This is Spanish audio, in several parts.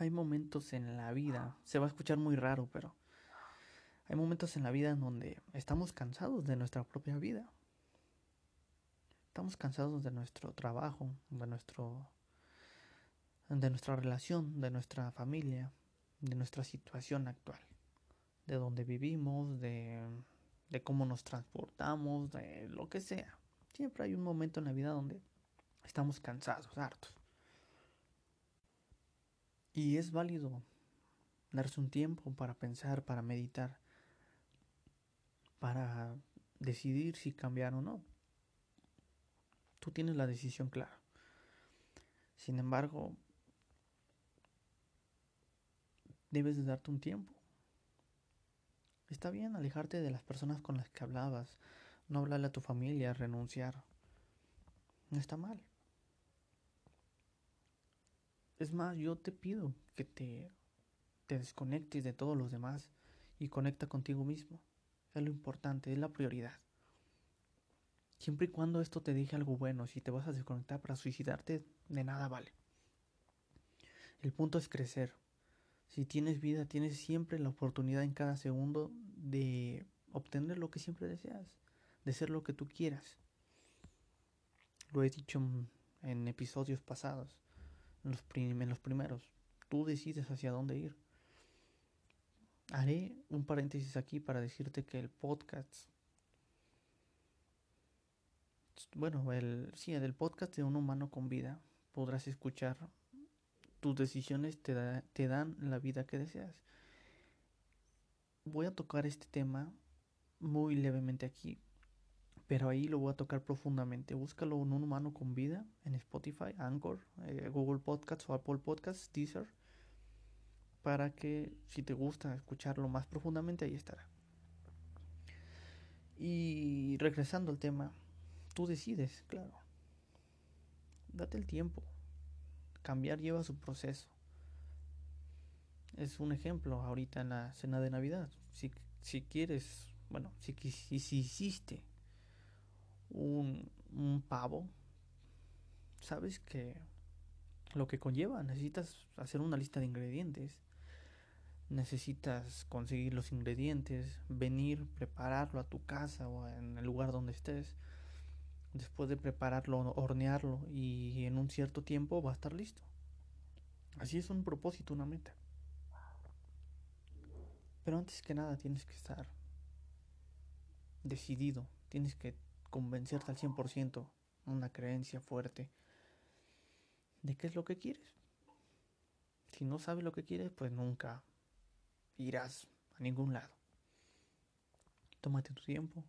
hay momentos en la vida, se va a escuchar muy raro, pero hay momentos en la vida en donde estamos cansados de nuestra propia vida. Estamos cansados de nuestro trabajo, de nuestro de nuestra relación, de nuestra familia, de nuestra situación actual, de donde vivimos, de, de cómo nos transportamos, de lo que sea. Siempre hay un momento en la vida donde estamos cansados, hartos. Y es válido darse un tiempo para pensar, para meditar, para decidir si cambiar o no. Tú tienes la decisión clara. Sin embargo, debes de darte un tiempo. Está bien alejarte de las personas con las que hablabas, no hablarle a tu familia, renunciar. No está mal. Es más, yo te pido que te, te desconectes de todos los demás y conecta contigo mismo. Es lo importante, es la prioridad. Siempre y cuando esto te deje algo bueno, si te vas a desconectar para suicidarte, de nada vale. El punto es crecer. Si tienes vida, tienes siempre la oportunidad en cada segundo de obtener lo que siempre deseas, de ser lo que tú quieras. Lo he dicho en episodios pasados en los, primeros. Tú decides hacia dónde ir. Haré un paréntesis aquí para decirte que el podcast, bueno, el, sí, el podcast de un humano con vida, podrás escuchar tus decisiones te, te dan la vida que deseas. Voy a tocar este tema muy levemente aquí pero ahí lo voy a tocar profundamente. Búscalo en un humano con vida en Spotify, Anchor, eh, Google Podcasts o Apple Podcasts, Deezer, para que si te gusta escucharlo más profundamente, ahí estará. Y regresando al tema, tú decides, claro. Date el tiempo. Cambiar lleva su proceso. Es un ejemplo ahorita en la cena de Navidad. Si, si quieres, bueno, si, si, si hiciste un, un pavo, sabes que lo que conlleva, necesitas hacer una lista de ingredientes, necesitas conseguir los ingredientes, venir, prepararlo a tu casa o en el lugar donde estés, después de prepararlo, hornearlo y en un cierto tiempo va a estar listo. Así es un propósito, una meta. Pero antes que nada tienes que estar decidido, tienes que convencerte al 100%, una creencia fuerte de qué es lo que quieres. Si no sabes lo que quieres, pues nunca irás a ningún lado. Tómate tu tiempo,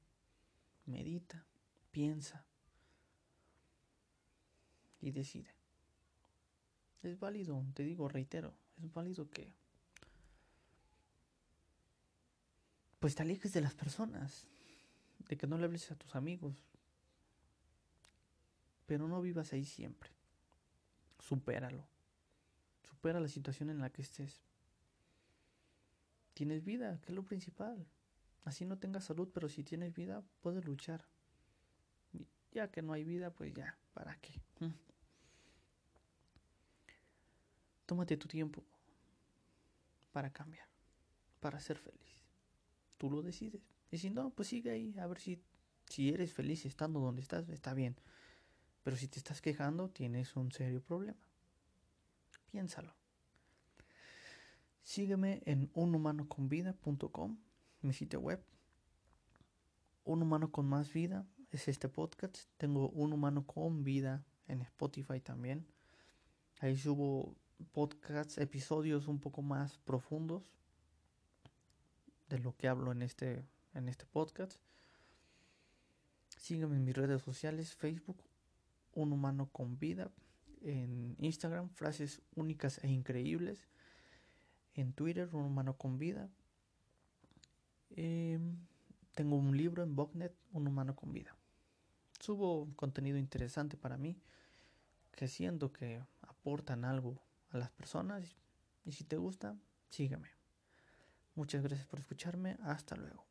medita, piensa y decide. Es válido, te digo, reitero, es válido que pues te alejes de las personas de que no le hables a tus amigos. Pero no vivas ahí siempre. Supéralo. Supera la situación en la que estés. Tienes vida, que es lo principal. Así no tengas salud, pero si tienes vida, puedes luchar. Ya que no hay vida, pues ya, ¿para qué? Mm. Tómate tu tiempo para cambiar, para ser feliz. Tú lo decides. Y si no, pues sigue ahí, a ver si, si eres feliz estando donde estás, está bien. Pero si te estás quejando, tienes un serio problema. Piénsalo. Sígueme en unhumanoconvida.com, mi sitio web. Un humano con más vida es este podcast. Tengo un humano con vida en Spotify también. Ahí subo podcasts, episodios un poco más profundos de lo que hablo en este en este podcast. Sígueme en mis redes sociales, Facebook, Un Humano con Vida, en Instagram, frases únicas e increíbles, en Twitter, Un Humano con Vida. Em, tengo un libro en Bognet, Un Humano con Vida. Subo contenido interesante para mí, que siento que aportan algo a las personas. Y si te gusta, sígueme. Muchas gracias por escucharme. Hasta luego.